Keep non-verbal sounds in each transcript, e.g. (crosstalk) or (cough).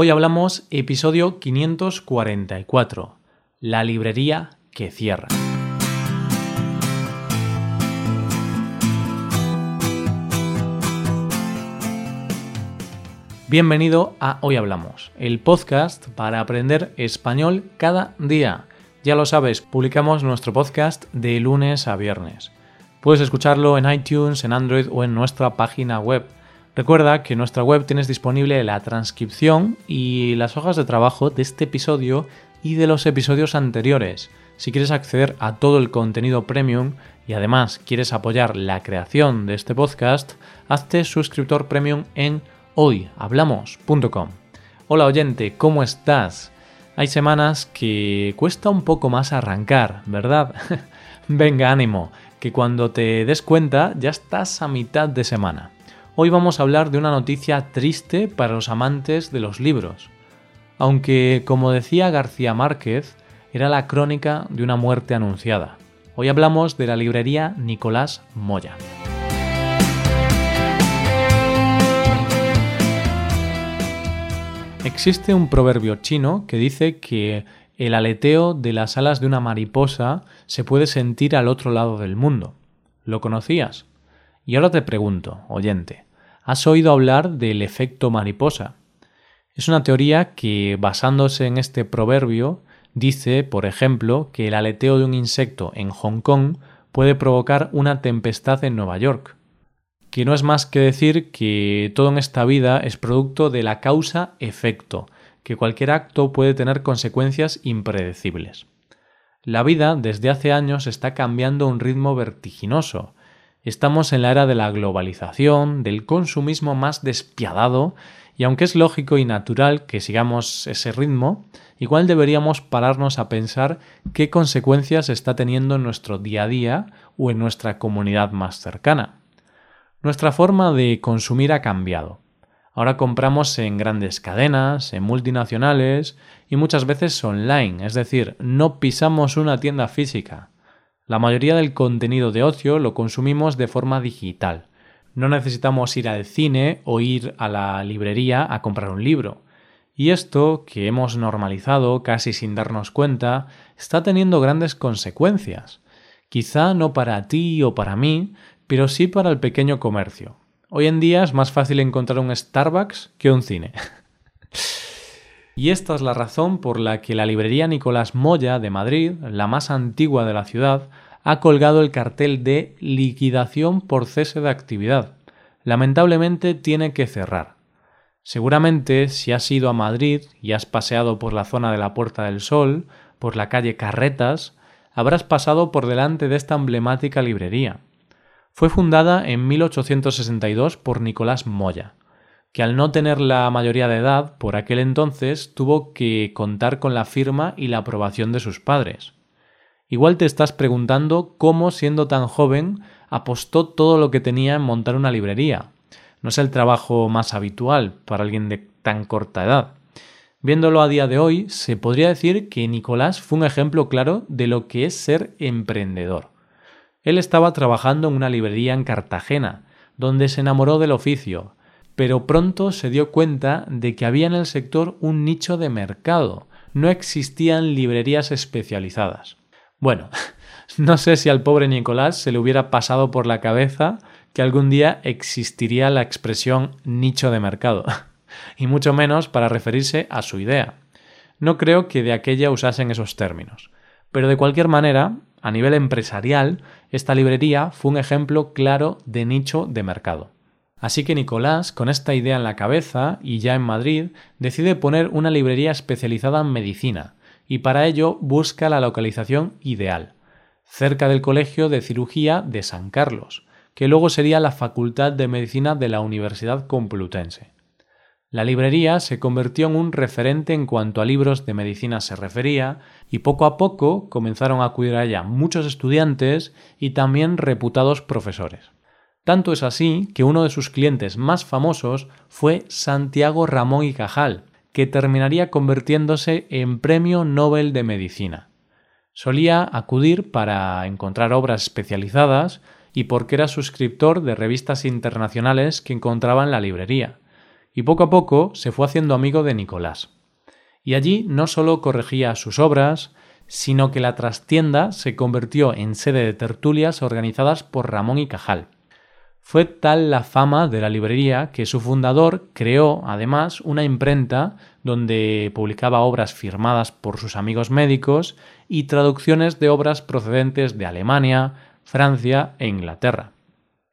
Hoy hablamos episodio 544, la librería que cierra. Bienvenido a Hoy Hablamos, el podcast para aprender español cada día. Ya lo sabes, publicamos nuestro podcast de lunes a viernes. Puedes escucharlo en iTunes, en Android o en nuestra página web Recuerda que en nuestra web tienes disponible la transcripción y las hojas de trabajo de este episodio y de los episodios anteriores. Si quieres acceder a todo el contenido premium y además quieres apoyar la creación de este podcast, hazte suscriptor premium en hoyhablamos.com. Hola oyente, ¿cómo estás? Hay semanas que cuesta un poco más arrancar, ¿verdad? (laughs) Venga, ánimo, que cuando te des cuenta ya estás a mitad de semana. Hoy vamos a hablar de una noticia triste para los amantes de los libros. Aunque, como decía García Márquez, era la crónica de una muerte anunciada. Hoy hablamos de la librería Nicolás Moya. Existe un proverbio chino que dice que el aleteo de las alas de una mariposa se puede sentir al otro lado del mundo. ¿Lo conocías? Y ahora te pregunto, oyente, ¿Has oído hablar del efecto mariposa? Es una teoría que, basándose en este proverbio, dice, por ejemplo, que el aleteo de un insecto en Hong Kong puede provocar una tempestad en Nueva York, que no es más que decir que todo en esta vida es producto de la causa-efecto, que cualquier acto puede tener consecuencias impredecibles. La vida desde hace años está cambiando a un ritmo vertiginoso, Estamos en la era de la globalización, del consumismo más despiadado, y aunque es lógico y natural que sigamos ese ritmo, igual deberíamos pararnos a pensar qué consecuencias está teniendo en nuestro día a día o en nuestra comunidad más cercana. Nuestra forma de consumir ha cambiado. Ahora compramos en grandes cadenas, en multinacionales y muchas veces online, es decir, no pisamos una tienda física. La mayoría del contenido de ocio lo consumimos de forma digital. No necesitamos ir al cine o ir a la librería a comprar un libro. Y esto, que hemos normalizado casi sin darnos cuenta, está teniendo grandes consecuencias. Quizá no para ti o para mí, pero sí para el pequeño comercio. Hoy en día es más fácil encontrar un Starbucks que un cine. (laughs) y esta es la razón por la que la librería Nicolás Moya de Madrid, la más antigua de la ciudad, ha colgado el cartel de liquidación por cese de actividad. Lamentablemente tiene que cerrar. Seguramente si has ido a Madrid y has paseado por la zona de la Puerta del Sol, por la calle Carretas, habrás pasado por delante de esta emblemática librería. Fue fundada en 1862 por Nicolás Moya que al no tener la mayoría de edad por aquel entonces tuvo que contar con la firma y la aprobación de sus padres. Igual te estás preguntando cómo, siendo tan joven, apostó todo lo que tenía en montar una librería. No es el trabajo más habitual para alguien de tan corta edad. Viéndolo a día de hoy, se podría decir que Nicolás fue un ejemplo claro de lo que es ser emprendedor. Él estaba trabajando en una librería en Cartagena, donde se enamoró del oficio, pero pronto se dio cuenta de que había en el sector un nicho de mercado, no existían librerías especializadas. Bueno, (laughs) no sé si al pobre Nicolás se le hubiera pasado por la cabeza que algún día existiría la expresión nicho de mercado, (laughs) y mucho menos para referirse a su idea. No creo que de aquella usasen esos términos. Pero de cualquier manera, a nivel empresarial, esta librería fue un ejemplo claro de nicho de mercado. Así que Nicolás, con esta idea en la cabeza y ya en Madrid, decide poner una librería especializada en medicina, y para ello busca la localización ideal, cerca del Colegio de Cirugía de San Carlos, que luego sería la Facultad de Medicina de la Universidad Complutense. La librería se convirtió en un referente en cuanto a libros de medicina se refería, y poco a poco comenzaron a acudir a ella muchos estudiantes y también reputados profesores. Tanto es así que uno de sus clientes más famosos fue Santiago Ramón y Cajal, que terminaría convirtiéndose en Premio Nobel de Medicina. Solía acudir para encontrar obras especializadas y porque era suscriptor de revistas internacionales que encontraba en la librería, y poco a poco se fue haciendo amigo de Nicolás. Y allí no solo corregía sus obras, sino que la trastienda se convirtió en sede de tertulias organizadas por Ramón y Cajal. Fue tal la fama de la librería que su fundador creó además una imprenta donde publicaba obras firmadas por sus amigos médicos y traducciones de obras procedentes de Alemania, Francia e Inglaterra.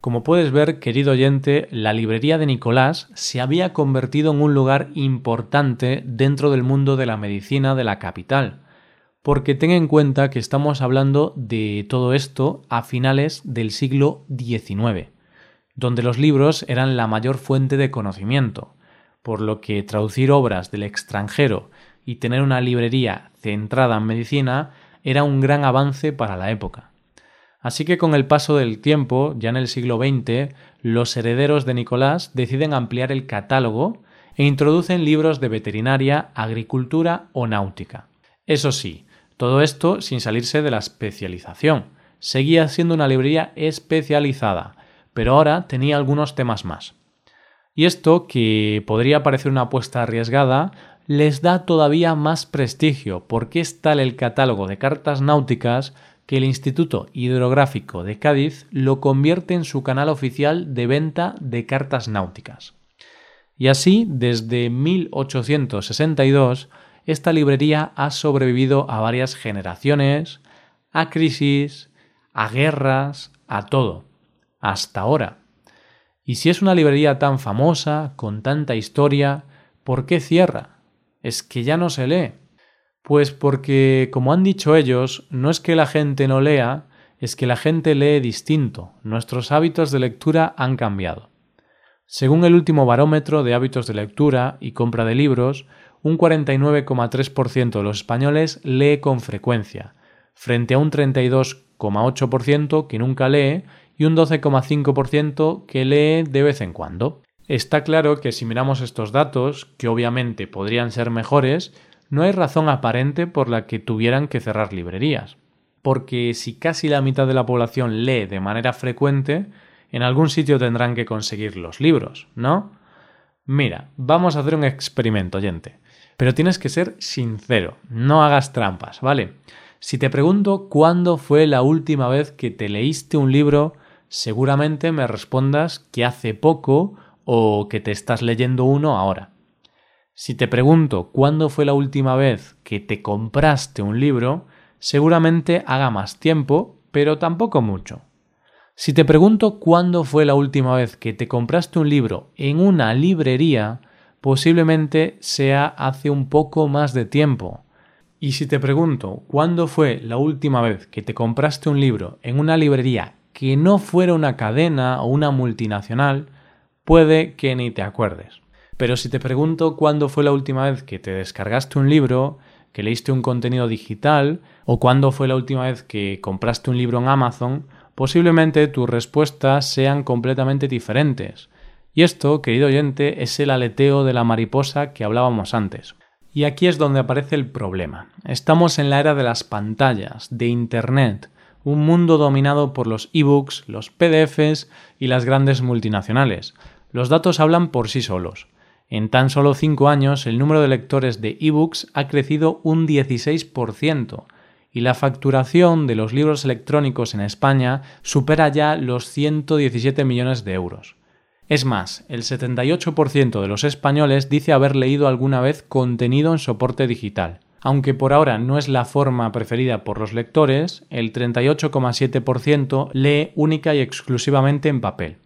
Como puedes ver, querido oyente, la librería de Nicolás se había convertido en un lugar importante dentro del mundo de la medicina de la capital, porque ten en cuenta que estamos hablando de todo esto a finales del siglo XIX donde los libros eran la mayor fuente de conocimiento, por lo que traducir obras del extranjero y tener una librería centrada en medicina era un gran avance para la época. Así que con el paso del tiempo, ya en el siglo XX, los herederos de Nicolás deciden ampliar el catálogo e introducen libros de veterinaria, agricultura o náutica. Eso sí, todo esto sin salirse de la especialización. Seguía siendo una librería especializada, pero ahora tenía algunos temas más. Y esto, que podría parecer una apuesta arriesgada, les da todavía más prestigio porque es tal el catálogo de cartas náuticas que el Instituto Hidrográfico de Cádiz lo convierte en su canal oficial de venta de cartas náuticas. Y así, desde 1862, esta librería ha sobrevivido a varias generaciones, a crisis, a guerras, a todo hasta ahora. Y si es una librería tan famosa, con tanta historia, ¿por qué cierra? Es que ya no se lee. Pues porque, como han dicho ellos, no es que la gente no lea, es que la gente lee distinto. Nuestros hábitos de lectura han cambiado. Según el último barómetro de hábitos de lectura y compra de libros, un 49,3% de los españoles lee con frecuencia, frente a un 32,8% que nunca lee y un 12,5% que lee de vez en cuando. Está claro que si miramos estos datos, que obviamente podrían ser mejores, no hay razón aparente por la que tuvieran que cerrar librerías. Porque si casi la mitad de la población lee de manera frecuente, en algún sitio tendrán que conseguir los libros, ¿no? Mira, vamos a hacer un experimento, oyente. Pero tienes que ser sincero, no hagas trampas, ¿vale? Si te pregunto cuándo fue la última vez que te leíste un libro seguramente me respondas que hace poco o que te estás leyendo uno ahora. Si te pregunto cuándo fue la última vez que te compraste un libro, seguramente haga más tiempo, pero tampoco mucho. Si te pregunto cuándo fue la última vez que te compraste un libro en una librería, posiblemente sea hace un poco más de tiempo. Y si te pregunto cuándo fue la última vez que te compraste un libro en una librería que no fuera una cadena o una multinacional, puede que ni te acuerdes. Pero si te pregunto cuándo fue la última vez que te descargaste un libro, que leíste un contenido digital, o cuándo fue la última vez que compraste un libro en Amazon, posiblemente tus respuestas sean completamente diferentes. Y esto, querido oyente, es el aleteo de la mariposa que hablábamos antes. Y aquí es donde aparece el problema. Estamos en la era de las pantallas, de Internet, un mundo dominado por los ebooks, los PDFs y las grandes multinacionales. Los datos hablan por sí solos. En tan solo cinco años el número de lectores de ebooks ha crecido un 16% y la facturación de los libros electrónicos en España supera ya los 117 millones de euros. Es más, el 78% de los españoles dice haber leído alguna vez contenido en soporte digital. Aunque por ahora no es la forma preferida por los lectores, el 38,7% lee única y exclusivamente en papel.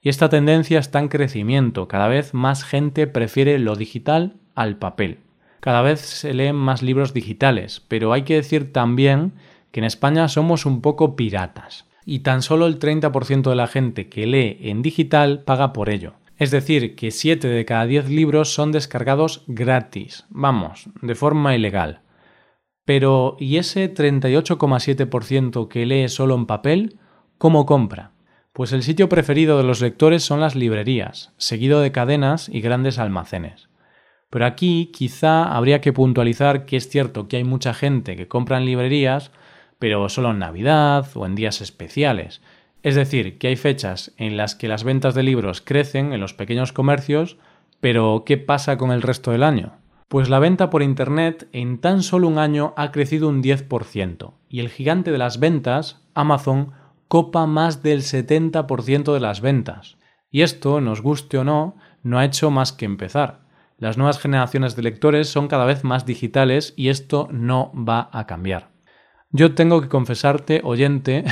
Y esta tendencia está en crecimiento, cada vez más gente prefiere lo digital al papel. Cada vez se leen más libros digitales, pero hay que decir también que en España somos un poco piratas, y tan solo el 30% de la gente que lee en digital paga por ello. Es decir, que 7 de cada 10 libros son descargados gratis, vamos, de forma ilegal. Pero, ¿y ese 38,7% que lee solo en papel? ¿Cómo compra? Pues el sitio preferido de los lectores son las librerías, seguido de cadenas y grandes almacenes. Pero aquí quizá habría que puntualizar que es cierto que hay mucha gente que compra en librerías, pero solo en Navidad o en días especiales, es decir, que hay fechas en las que las ventas de libros crecen en los pequeños comercios Pero, ¿qué pasa con el resto del año? Pues la venta por Internet en tan solo un año ha crecido un 10% y el gigante de las ventas, Amazon, copa más del 70% de las ventas. Y esto, nos guste o no, no ha hecho más que empezar. Las nuevas generaciones de lectores son cada vez más digitales y esto no va a cambiar. Yo tengo que confesarte, oyente,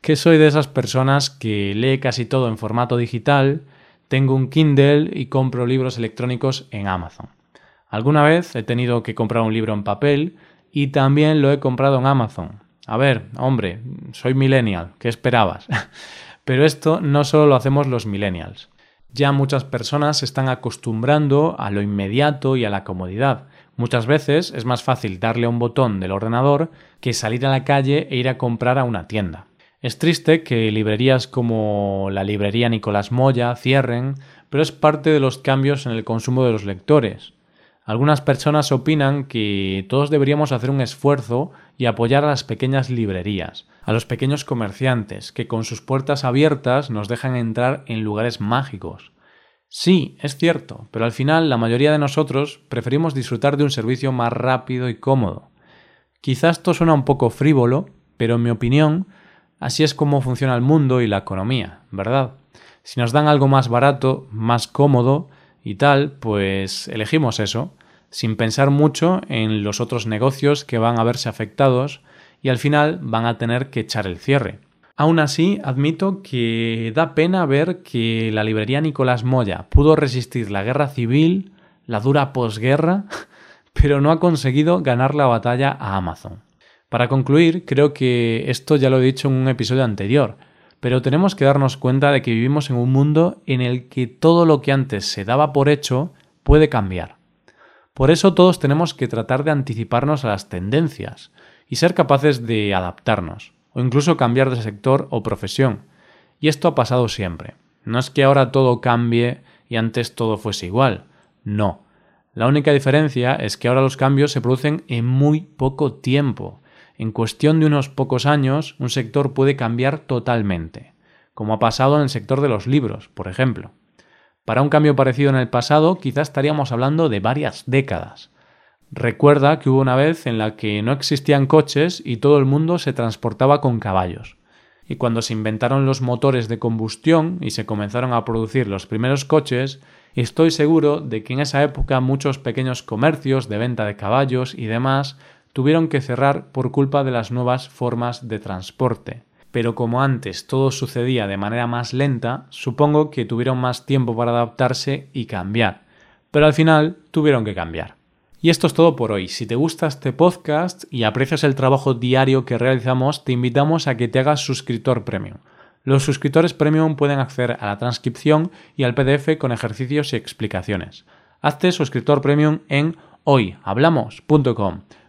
que soy de esas personas que lee casi todo en formato digital, tengo un Kindle y compro libros electrónicos en Amazon. Alguna vez he tenido que comprar un libro en papel y también lo he comprado en Amazon. A ver, hombre, soy millennial, ¿qué esperabas? (laughs) Pero esto no solo lo hacemos los millennials. Ya muchas personas se están acostumbrando a lo inmediato y a la comodidad. Muchas veces es más fácil darle a un botón del ordenador que salir a la calle e ir a comprar a una tienda. Es triste que librerías como la librería Nicolás Moya cierren, pero es parte de los cambios en el consumo de los lectores. Algunas personas opinan que todos deberíamos hacer un esfuerzo y apoyar a las pequeñas librerías, a los pequeños comerciantes, que con sus puertas abiertas nos dejan entrar en lugares mágicos. Sí, es cierto, pero al final la mayoría de nosotros preferimos disfrutar de un servicio más rápido y cómodo. Quizás esto suena un poco frívolo, pero en mi opinión Así es como funciona el mundo y la economía, ¿verdad? Si nos dan algo más barato, más cómodo y tal, pues elegimos eso, sin pensar mucho en los otros negocios que van a verse afectados y al final van a tener que echar el cierre. Aún así, admito que da pena ver que la librería Nicolás Moya pudo resistir la guerra civil, la dura posguerra, (laughs) pero no ha conseguido ganar la batalla a Amazon. Para concluir, creo que esto ya lo he dicho en un episodio anterior, pero tenemos que darnos cuenta de que vivimos en un mundo en el que todo lo que antes se daba por hecho puede cambiar. Por eso todos tenemos que tratar de anticiparnos a las tendencias y ser capaces de adaptarnos, o incluso cambiar de sector o profesión. Y esto ha pasado siempre. No es que ahora todo cambie y antes todo fuese igual. No. La única diferencia es que ahora los cambios se producen en muy poco tiempo en cuestión de unos pocos años, un sector puede cambiar totalmente, como ha pasado en el sector de los libros, por ejemplo. Para un cambio parecido en el pasado, quizás estaríamos hablando de varias décadas. Recuerda que hubo una vez en la que no existían coches y todo el mundo se transportaba con caballos. Y cuando se inventaron los motores de combustión y se comenzaron a producir los primeros coches, estoy seguro de que en esa época muchos pequeños comercios de venta de caballos y demás tuvieron que cerrar por culpa de las nuevas formas de transporte. Pero como antes todo sucedía de manera más lenta, supongo que tuvieron más tiempo para adaptarse y cambiar. Pero al final tuvieron que cambiar. Y esto es todo por hoy. Si te gusta este podcast y aprecias el trabajo diario que realizamos, te invitamos a que te hagas suscriptor premium. Los suscriptores premium pueden acceder a la transcripción y al PDF con ejercicios y explicaciones. Hazte suscriptor premium en hoyhablamos.com.